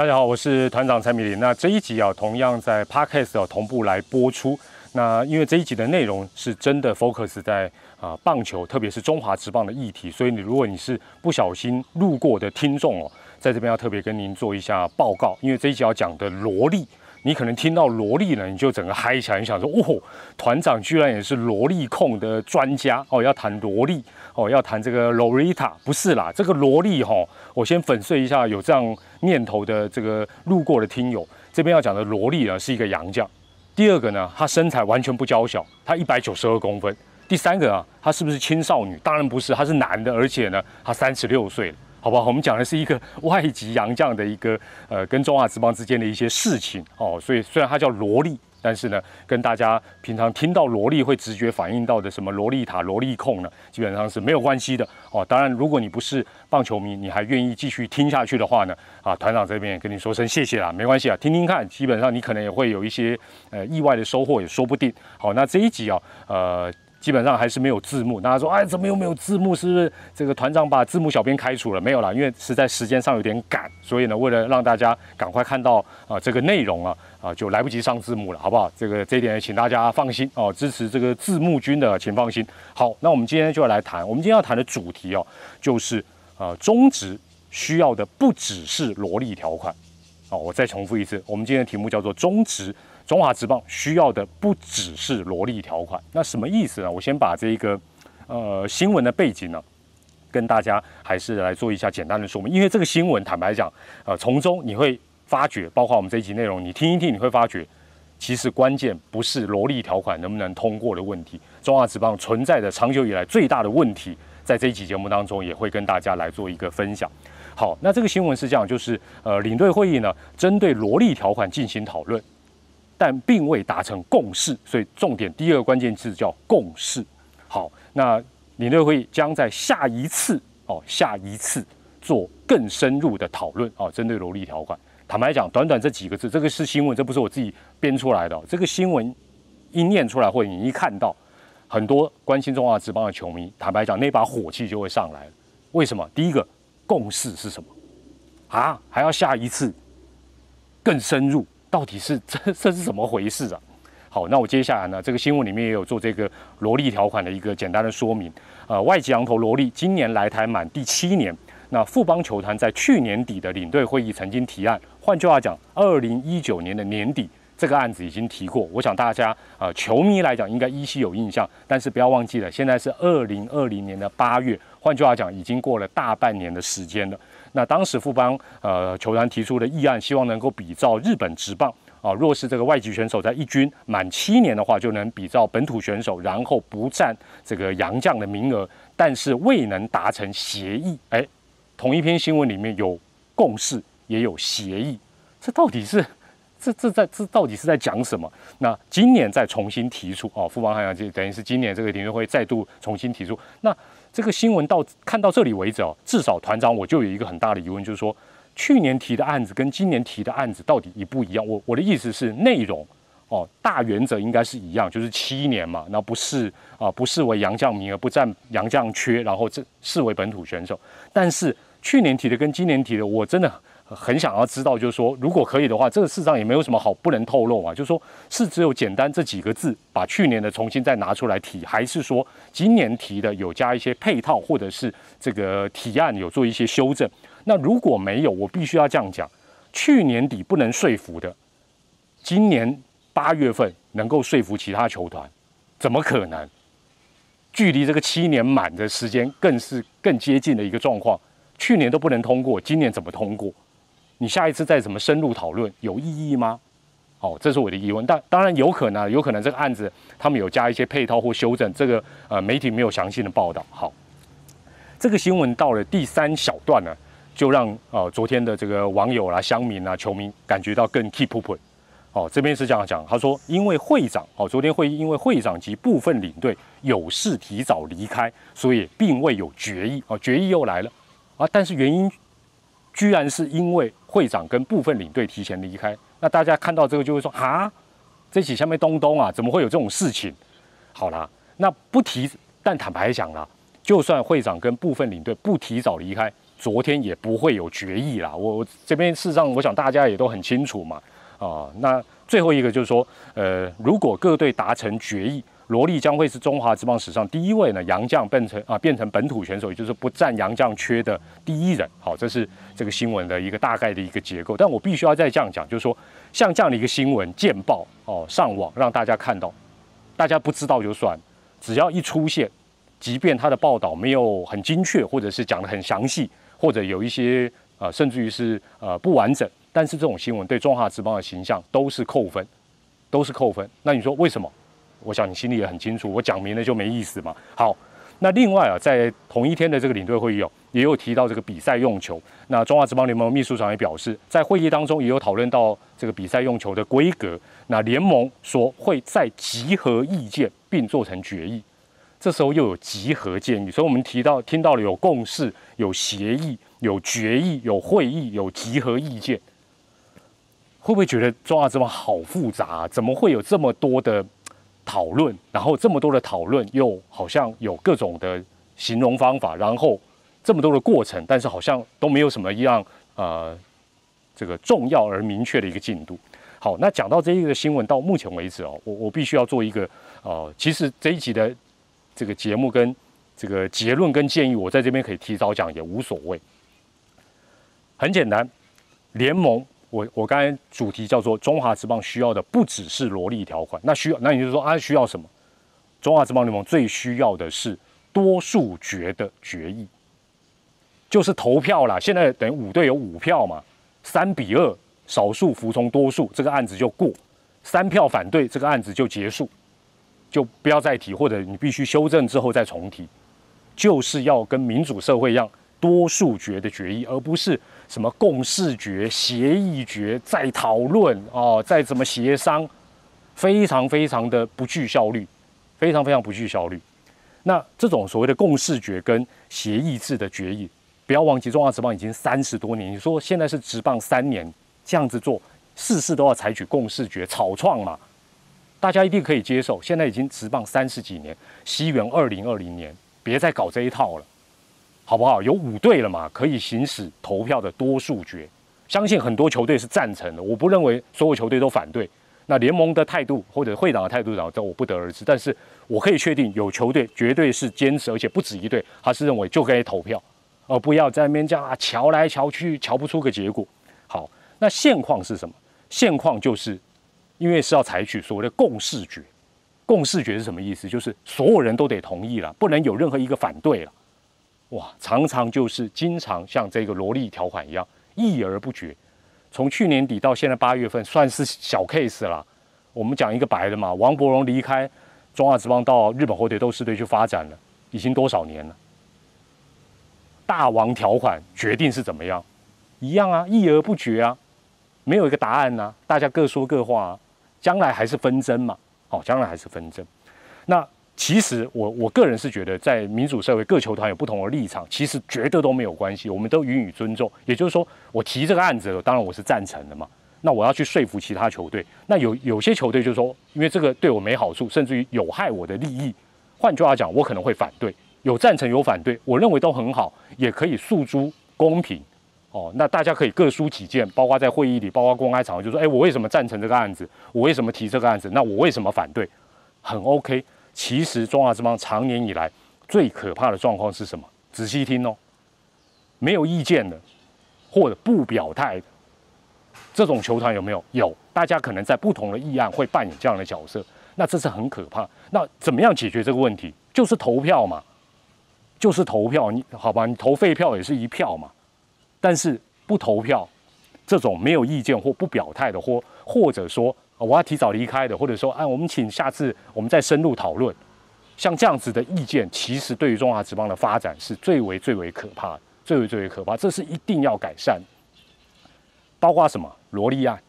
大家好，我是团长蔡米林。那这一集啊，同样在 Podcast 同步来播出。那因为这一集的内容是真的 focus 在啊棒球，特别是中华职棒的议题，所以你如果你是不小心路过的听众哦，在这边要特别跟您做一下报告，因为这一集要讲的萝莉。你可能听到萝莉呢，你就整个嗨起来，你想说，哦，团长居然也是萝莉控的专家哦，要谈萝莉哦，要谈这个 Lolita，不是啦，这个萝莉哈，我先粉碎一下有这样念头的这个路过的听友，这边要讲的萝莉呢是一个洋将，第二个呢，她身材完全不娇小，她一百九十二公分，第三个啊，她是不是青少女？当然不是，她是男的，而且呢，她三十六岁了。好不好？我们讲的是一个外籍洋将的一个呃，跟中华职棒之间的一些事情哦。所以虽然它叫萝莉，但是呢，跟大家平常听到萝莉会直觉反应到的什么萝莉塔、萝莉控呢，基本上是没有关系的哦。当然，如果你不是棒球迷，你还愿意继续听下去的话呢，啊，团长这边也跟你说声谢谢啦，没关系啊，听听看，基本上你可能也会有一些呃意外的收获，也说不定。好，那这一集啊，呃。基本上还是没有字幕，大家说，哎，怎么又没有字幕？是不是这个团长把字幕小编开除了？没有啦，因为实在时间上有点赶，所以呢，为了让大家赶快看到啊这个内容啊啊，就来不及上字幕了，好不好？这个这一点请大家放心哦，支持这个字幕君的请放心。好，那我们今天就要来谈，我们今天要谈的主题哦，就是呃中职需要的不只是萝莉条款。哦，我再重复一次，我们今天的题目叫做中职。中华职棒需要的不只是萝莉条款，那什么意思呢？我先把这一个呃新闻的背景呢，跟大家还是来做一下简单的说明。因为这个新闻，坦白讲，呃，从中你会发觉，包括我们这一集内容，你听一听，你会发觉，其实关键不是萝莉条款能不能通过的问题。中华职棒存在的长久以来最大的问题，在这一集节目当中也会跟大家来做一个分享。好，那这个新闻是这样，就是呃，领队会议呢，针对萝莉条款进行讨论。但并未达成共识，所以重点第二个关键字叫共识。好，那领队会将在下一次哦，下一次做更深入的讨论哦，针对萝莉条款。坦白讲，短短这几个字，这个是新闻，这不是我自己编出来的。这个新闻一念出来，或者你一看到，很多关心中华职棒的球迷，坦白讲，那把火气就会上来了。为什么？第一个共识是什么？啊，还要下一次更深入？到底是 这这是怎么回事啊？好，那我接下来呢，这个新闻里面也有做这个萝莉条款的一个简单的说明。呃，外籍羊头萝莉今年来台满第七年，那富邦球团在去年底的领队会议曾经提案，换句话讲，二零一九年的年底这个案子已经提过。我想大家呃球迷来讲应该依稀有印象，但是不要忘记了，现在是二零二零年的八月，换句话讲，已经过了大半年的时间了。那当时富邦呃球团提出的议案，希望能够比照日本职棒啊，若是这个外籍选手在一军满七年的话，就能比照本土选手，然后不占这个洋将的名额，但是未能达成协议。哎，同一篇新闻里面有共识，也有协议，这到底是 这这在这到底是在讲什么？那今年再重新提出哦，富邦海洋就等于是今年这个联队会再度重新提出那。这个新闻到看到这里为止哦，至少团长我就有一个很大的疑问，就是说去年提的案子跟今年提的案子到底一不一样？我我的意思是内容哦，大原则应该是一样，就是七年嘛，那不是啊，不视为杨将名额，不占杨将缺，然后这视为本土选手。但是去年提的跟今年提的，我真的。很想要知道，就是说，如果可以的话，这个事实上也没有什么好不能透露啊。就是说，是只有简单这几个字，把去年的重新再拿出来提，还是说今年提的有加一些配套，或者是这个提案有做一些修正？那如果没有，我必须要这样讲：去年底不能说服的，今年八月份能够说服其他球团，怎么可能？距离这个七年满的时间，更是更接近的一个状况。去年都不能通过，今年怎么通过？你下一次再怎么深入讨论有意义吗？哦，这是我的疑问。但当然有可能，有可能这个案子他们有加一些配套或修正，这个呃媒体没有详细的报道。好，这个新闻到了第三小段呢，就让呃昨天的这个网友啦、乡民啊、球迷感觉到更 keep up。哦，这边是这样讲，他说因为会长哦，昨天会议因为会长及部分领队有事提早离开，所以并未有决议。哦，决议又来了啊，但是原因。居然是因为会长跟部分领队提前离开，那大家看到这个就会说啊，这起下面东东啊，怎么会有这种事情？好啦，那不提，但坦白讲啦，就算会长跟部分领队不提早离开，昨天也不会有决议啦。我这边事实上，我想大家也都很清楚嘛。啊，那最后一个就是说，呃，如果各队达成决议，罗莉将会是中华职棒史上第一位呢洋将变成啊变成本土选手，也就是不占洋将缺的第一人。好，这是这个新闻的一个大概的一个结构。但我必须要再这样讲，就是说，像这样的一个新闻见报哦上网让大家看到，大家不知道就算，只要一出现，即便他的报道没有很精确，或者是讲的很详细，或者有一些呃甚至于是呃不完整。但是这种新闻对中华职棒的形象都是扣分，都是扣分。那你说为什么？我想你心里也很清楚，我讲明了就没意思嘛。好，那另外啊，在同一天的这个领队会议哦，也有提到这个比赛用球。那中华职棒联盟秘书长也表示，在会议当中也有讨论到这个比赛用球的规格。那联盟说会再集合意见并做成决议。这时候又有集合建议，所以我们提到听到了有共识、有协议、有决议、有会议、有集合意见。会不会觉得中华之邦好复杂？怎么会有这么多的讨论？然后这么多的讨论，又好像有各种的形容方法，然后这么多的过程，但是好像都没有什么一样呃这个重要而明确的一个进度。好，那讲到这一个新闻，到目前为止哦，我我必须要做一个呃，其实这一集的这个节目跟这个结论跟建议，我在这边可以提早讲也无所谓。很简单，联盟。我我刚才主题叫做中华职棒需要的不只是萝莉条款，那需要那你就说啊需要什么？中华职棒联盟最需要的是多数决的决议，就是投票啦。现在等于五队有五票嘛，三比二，少数服从多数，这个案子就过；三票反对，这个案子就结束，就不要再提，或者你必须修正之后再重提，就是要跟民主社会一样，多数决的决议，而不是。什么共识决、协议决，再讨论哦，再怎么协商，非常非常的不具效率，非常非常不具效率。那这种所谓的共识决跟协议制的决议，不要忘记中华职棒已经三十多年。你说现在是职棒三年这样子做，事事都要采取共识决，草创嘛，大家一定可以接受。现在已经职棒三十几年，西元二零二零年，别再搞这一套了。好不好？有五队了嘛，可以行使投票的多数决。相信很多球队是赞成的，我不认为所有球队都反对。那联盟的态度或者会长的态度，然后这我不得而知。但是我可以确定，有球队绝对是坚持，而且不止一队，他是认为就该投票，而不要在那边这样啊，瞧来瞧去，瞧不出个结果。好，那现况是什么？现况就是因为是要采取所谓的共识决。共识决是什么意思？就是所有人都得同意了，不能有任何一个反对了。哇，常常就是经常像这个萝莉条款一样，议而不决。从去年底到现在八月份，算是小 case 了。我们讲一个白的嘛，王伯荣离开中华职棒到日本火腿斗士队去发展了，已经多少年了？大王条款决定是怎么样？一样啊，议而不决啊，没有一个答案呐，大家各说各话，将来还是纷争嘛。好，将来还是纷争。那。其实我我个人是觉得，在民主社会，各球团有不同的立场，其实绝对都没有关系，我们都予以尊重。也就是说，我提这个案子，当然我是赞成的嘛。那我要去说服其他球队，那有有些球队就说，因为这个对我没好处，甚至于有害我的利益。换句话讲，我可能会反对。有赞成有反对，我认为都很好，也可以诉诸公平。哦，那大家可以各抒己见，包括在会议里，包括公开场合，就说，哎，我为什么赞成这个案子？我为什么提这个案子？那我为什么反对？很 OK。其实中华之邦长年以来最可怕的状况是什么？仔细听哦，没有意见的，或者不表态的这种球团有没有？有，大家可能在不同的议案会扮演这样的角色，那这是很可怕。那怎么样解决这个问题？就是投票嘛，就是投票。你好吧，你投废票也是一票嘛。但是不投票，这种没有意见或不表态的，或或者说。我要提早离开的，或者说，哎，我们请下次我们再深入讨论。像这样子的意见，其实对于中华职棒的发展是最为最为可怕的，最为最为可怕。这是一定要改善。包括什么？萝莉案、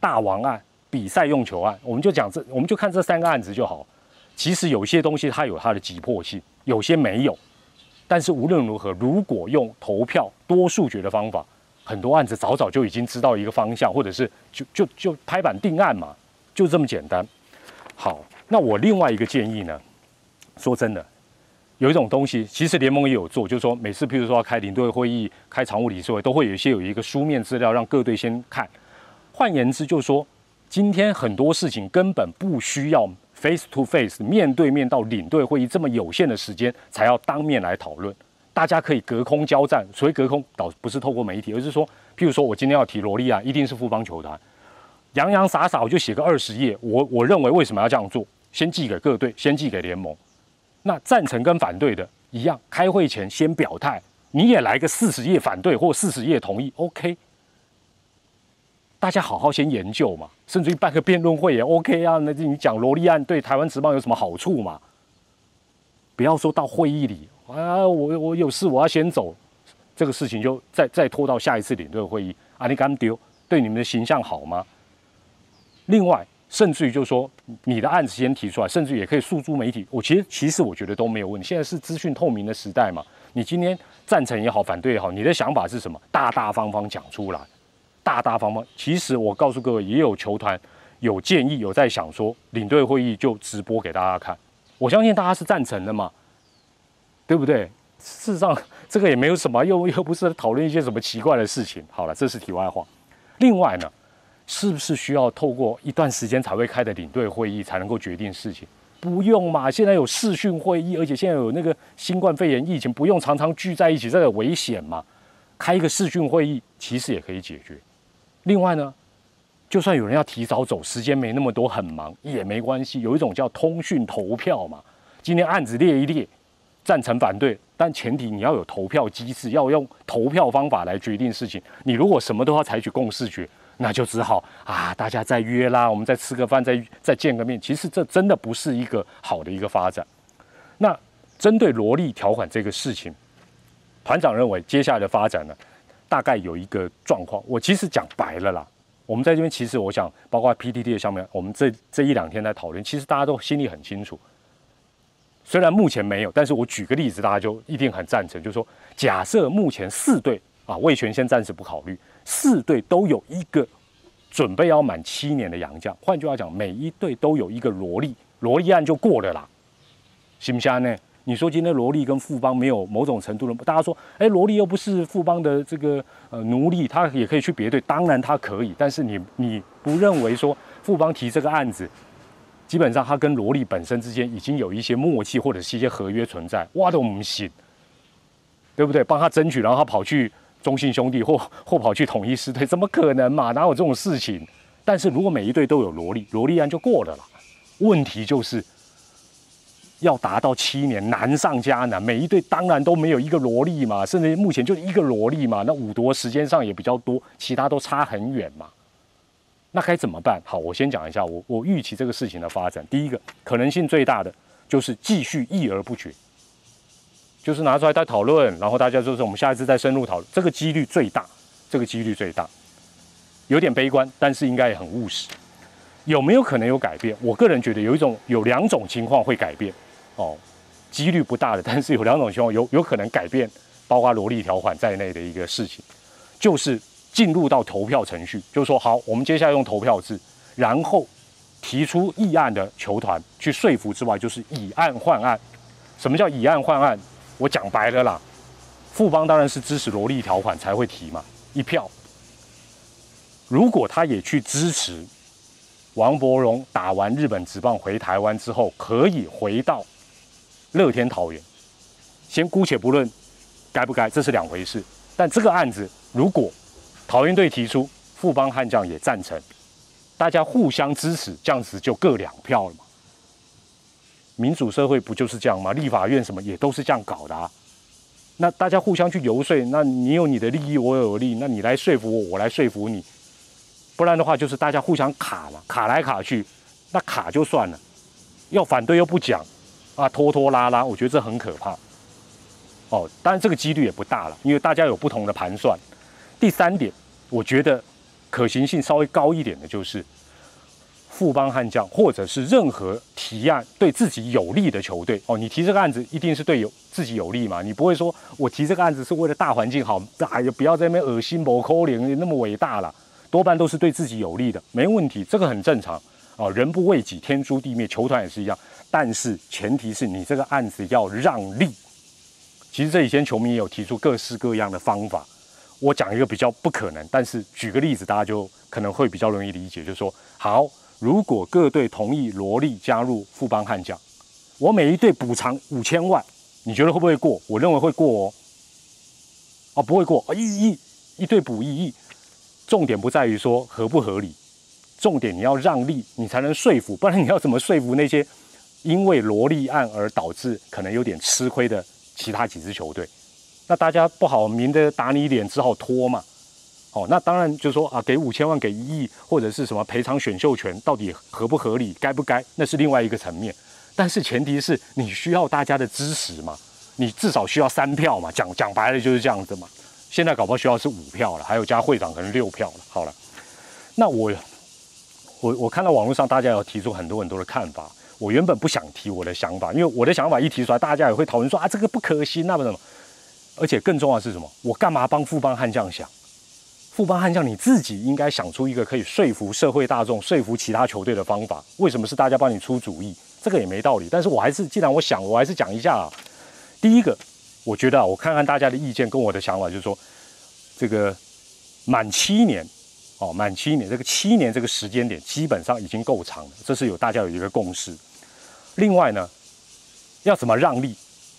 大王案、比赛用球案，我们就讲这，我们就看这三个案子就好。其实有些东西它有它的急迫性，有些没有。但是无论如何，如果用投票多数决的方法。很多案子早早就已经知道一个方向，或者是就就就拍板定案嘛，就这么简单。好，那我另外一个建议呢，说真的，有一种东西，其实联盟也有做，就是说每次譬如说要开领队会议、开常务理事会，都会有一些有一个书面资料让各队先看。换言之，就是说今天很多事情根本不需要 face to face 面对面到领队会议这么有限的时间才要当面来讨论，大家可以隔空交战。所谓隔空，倒不是透过媒体，而是说，譬如说我今天要提罗莉亚，一定是富邦球团，洋洋洒洒我就写个二十页，我我认为为什么要这样做，先寄给各队，先寄给联盟。那赞成跟反对的一样，开会前先表态，你也来个四十页反对或四十页同意，OK？大家好好先研究嘛，甚至于办个辩论会也 OK 啊。那你讲罗莉案对台湾职棒有什么好处嘛？不要说到会议里啊，我我有事我要先走，这个事情就再再拖到下一次领队会议啊，你敢丢？对你们的形象好吗？另外。甚至于就是说，你的案子先提出来，甚至也可以诉诸媒体。我其实其实我觉得都没有问题。现在是资讯透明的时代嘛，你今天赞成也好，反对也好，你的想法是什么？大大方方讲出来，大大方方。其实我告诉各位，也有球团有建议，有在想说，领队会议就直播给大家看。我相信大家是赞成的嘛，对不对？事实上，这个也没有什么，又又不是讨论一些什么奇怪的事情。好了，这是题外话。另外呢？是不是需要透过一段时间才会开的领队会议才能够决定事情？不用嘛，现在有视讯会议，而且现在有那个新冠肺炎疫情，不用常常聚在一起，这个危险嘛。开一个视讯会议其实也可以解决。另外呢，就算有人要提早走，时间没那么多，很忙也没关系。有一种叫通讯投票嘛，今天案子列一列，赞成反对，但前提你要有投票机制，要用投票方法来决定事情。你如果什么都要采取共识决。那就只好啊，大家再约啦，我们再吃个饭，再再见个面。其实这真的不是一个好的一个发展。那针对萝莉条款这个事情，团长认为接下来的发展呢，大概有一个状况。我其实讲白了啦，我们在这边其实我想，包括 PTT 的上面，我们这这一两天在讨论，其实大家都心里很清楚。虽然目前没有，但是我举个例子，大家就一定很赞成，就是说，假设目前四队啊，魏权先暂时不考虑。四队都有一个准备要满七年的洋将，换句话讲，每一队都有一个萝莉，萝莉案就过了啦，行不行呢？你说今天萝莉跟富邦没有某种程度的，大家说，哎，萝莉又不是富邦的这个呃奴隶，他也可以去别队，当然他可以，但是你你不认为说富邦提这个案子，基本上他跟萝莉本身之间已经有一些默契或者是一些合约存在，哇都不行，对不对？帮他争取，然后他跑去。中信兄弟或或跑去统一师队，怎么可能嘛？哪有这种事情？但是如果每一队都有萝莉，萝莉案就过了啦。问题就是要达到七年，难上加难。每一队当然都没有一个萝莉嘛，甚至目前就一个萝莉嘛。那五夺时间上也比较多，其他都差很远嘛。那该怎么办？好，我先讲一下我我预期这个事情的发展。第一个可能性最大的就是继续议而不决。就是拿出来再讨论，然后大家就是我们下一次再深入讨论，这个几率最大，这个几率最大，有点悲观，但是应该也很务实。有没有可能有改变？我个人觉得有一种有两种情况会改变，哦，几率不大的，但是有两种情况有有可能改变，包括萝莉条款在内的一个事情，就是进入到投票程序，就是说好，我们接下来用投票制，然后提出议案的球团去说服之外，就是以案换案。什么叫以案换案？我讲白了啦，富邦当然是支持萝莉条款才会提嘛，一票。如果他也去支持王伯荣打完日本职棒回台湾之后，可以回到乐天桃园，先姑且不论该不该，这是两回事。但这个案子如果桃园队提出，富邦悍将也赞成，大家互相支持，这样子就各两票了嘛。民主社会不就是这样吗？立法院什么也都是这样搞的啊。那大家互相去游说，那你有你的利益，我有利，那你来说服我，我来说服你。不然的话，就是大家互相卡嘛，卡来卡去，那卡就算了，要反对又不讲，啊，拖拖拉拉，我觉得这很可怕。哦，当然这个几率也不大了，因为大家有不同的盘算。第三点，我觉得可行性稍微高一点的就是。富邦悍将，或者是任何提案对自己有利的球队哦，你提这个案子一定是对有自己有利嘛？你不会说我提这个案子是为了大环境好，哎呀，不要在那边恶心某扣零那么伟大了，多半都是对自己有利的，没问题，这个很正常哦。人不为己，天诛地灭，球团也是一样，但是前提是你这个案子要让利。其实这以前球迷也有提出各式各样的方法，我讲一个比较不可能，但是举个例子，大家就可能会比较容易理解，就是说，好，如果各队同意罗莉加入富邦悍将，我每一队补偿五千万，你觉得会不会过？我认为会过哦。哦，不会过啊，一亿一队补一亿，重点不在于说合不合理，重点你要让利，你才能说服，不然你要怎么说服那些因为罗莉案而导致可能有点吃亏的？其他几支球队，那大家不好明的打你脸，只好拖嘛。哦，那当然就是说啊，给五千万，给一亿，或者是什么赔偿选秀权，到底合不合理，该不该，那是另外一个层面。但是前提是你需要大家的支持嘛，你至少需要三票嘛。讲讲白了就是这样子嘛。现在搞不好需要是五票了，还有加会长可能六票了。好了，那我我我看到网络上大家有提出很多很多的看法。我原本不想提我的想法，因为我的想法一提出来，大家也会讨论说啊，这个不可行，那么什么？而且更重要的是什么？我干嘛帮富邦悍将想？富邦悍将你自己应该想出一个可以说服社会大众、说服其他球队的方法。为什么是大家帮你出主意？这个也没道理。但是我还是，既然我想，我还是讲一下啊。第一个，我觉得啊，我看看大家的意见跟我的想法，就是说，这个满七年。哦，满七年，这个七年这个时间点基本上已经够长了，这是有大家有一个共识。另外呢，要怎么让利，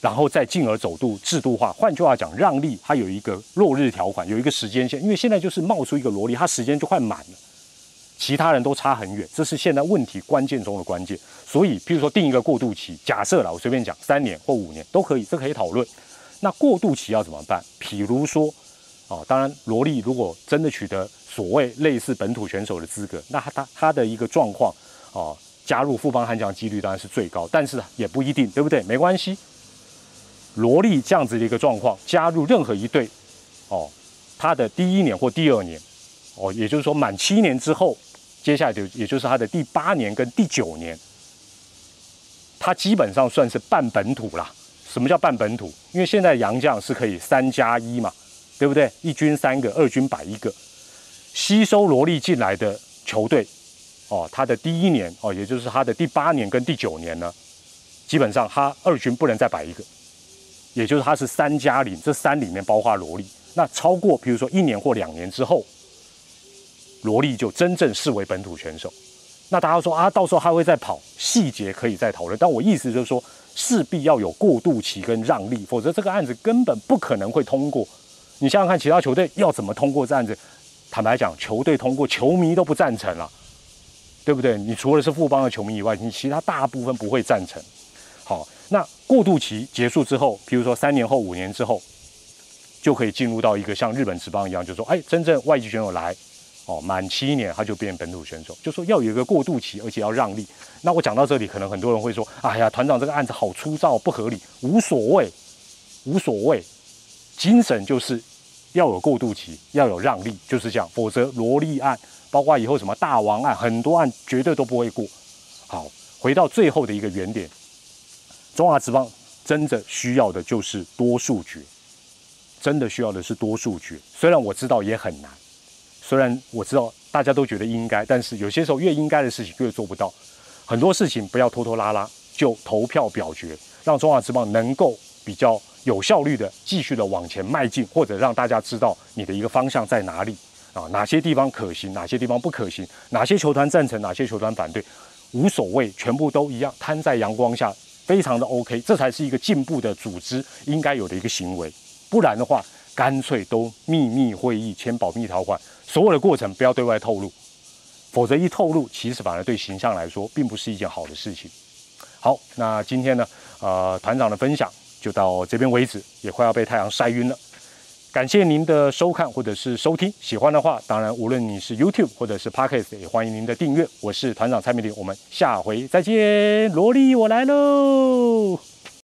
然后再进而走度制度化。换句话讲，让利它有一个落日条款，有一个时间线，因为现在就是冒出一个萝莉，它时间就快满了，其他人都差很远，这是现在问题关键中的关键。所以，譬如说定一个过渡期，假设了我随便讲三年或五年都可以，这可以讨论。那过渡期要怎么办？譬如说，哦，当然萝莉如果真的取得。所谓类似本土选手的资格，那他他他的一个状况哦，加入富邦悍将几率当然是最高，但是也不一定，对不对？没关系，罗莉这样子的一个状况，加入任何一队哦，他的第一年或第二年哦，也就是说满七年之后，接下来就也就是他的第八年跟第九年，他基本上算是半本土啦。什么叫半本土？因为现在洋将是可以三加一嘛，对不对？一军三个，二军摆一个。吸收萝莉进来的球队，哦，他的第一年哦，也就是他的第八年跟第九年呢，基本上他二军不能再摆一个，也就是他是三加零，这三里面包括萝莉。那超过比如说一年或两年之后，萝莉就真正视为本土选手。那大家说啊，到时候他会再跑，细节可以再讨论。但我意思就是说，势必要有过渡期跟让利，否则这个案子根本不可能会通过。你想想看，其他球队要怎么通过这案子？坦白讲，球队通过，球迷都不赞成了，对不对？你除了是富邦的球迷以外，你其他大部分不会赞成。好，那过渡期结束之后，比如说三年后、五年之后，就可以进入到一个像日本职棒一样，就说，哎，真正外籍选手来，哦，满七年他就变本土选手，就说要有一个过渡期，而且要让利。那我讲到这里，可能很多人会说，哎呀，团长这个案子好粗糙、不合理，无所谓，无所谓，精神就是。要有过渡期，要有让利，就是这样，否则萝莉案，包括以后什么大王案，很多案绝对都不会过。好，回到最后的一个原点，中华职棒真的需要的就是多数决，真的需要的是多数决。虽然我知道也很难，虽然我知道大家都觉得应该，但是有些时候越应该的事情越做不到。很多事情不要拖拖拉拉，就投票表决，让中华职棒能够比较。有效率的继续的往前迈进，或者让大家知道你的一个方向在哪里啊？哪些地方可行，哪些地方不可行？哪些球团赞成，哪些球团反对？无所谓，全部都一样，摊在阳光下，非常的 OK。这才是一个进步的组织应该有的一个行为。不然的话，干脆都秘密会议签保密条款，所有的过程不要对外透露，否则一透露，其实反而对形象来说并不是一件好的事情。好，那今天呢，呃，团长的分享。就到这边为止，也快要被太阳晒晕了。感谢您的收看或者是收听，喜欢的话，当然无论你是 YouTube 或者是 Podcast，也欢迎您的订阅。我是团长蔡明林，我们下回再见。萝莉，我来喽。